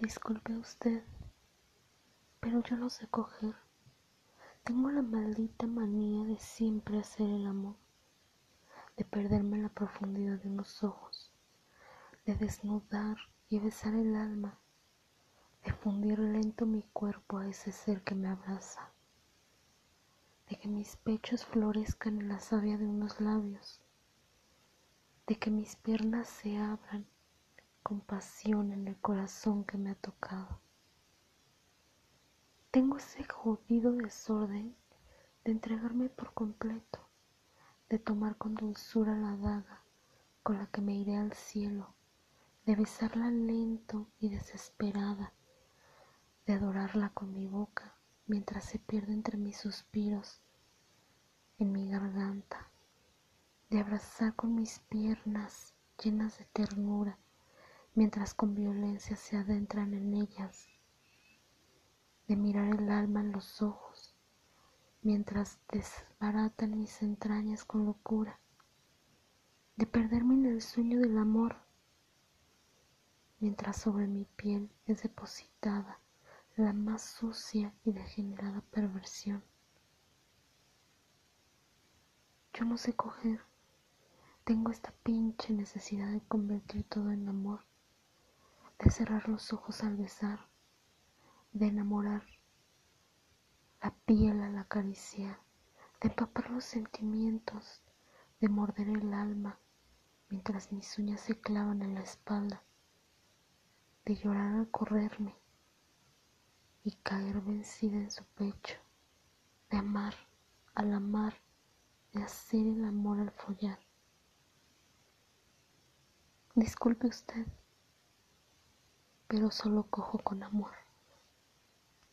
Disculpe usted, pero yo no sé coger. Tengo la maldita manía de siempre hacer el amor, de perderme en la profundidad de unos ojos, de desnudar y besar el alma, de fundir lento mi cuerpo a ese ser que me abraza, de que mis pechos florezcan en la savia de unos labios, de que mis piernas se abran con pasión en el corazón que me ha tocado. Tengo ese jodido desorden de entregarme por completo, de tomar con dulzura la daga con la que me iré al cielo, de besarla lento y desesperada, de adorarla con mi boca mientras se pierde entre mis suspiros en mi garganta, de abrazar con mis piernas llenas de ternura mientras con violencia se adentran en ellas de mirar el alma en los ojos, mientras desbaratan mis entrañas con locura, de perderme en el sueño del amor, mientras sobre mi piel es depositada la más sucia y degenerada perversión. Yo no sé coger, tengo esta pinche necesidad de convertir todo en amor, de cerrar los ojos al besar, de enamorar la piel al acariciar, de empapar los sentimientos, de morder el alma mientras mis uñas se clavan en la espalda, de llorar al correrme y caer vencida en su pecho, de amar al amar, de hacer el amor al follar. Disculpe usted, pero solo cojo con amor.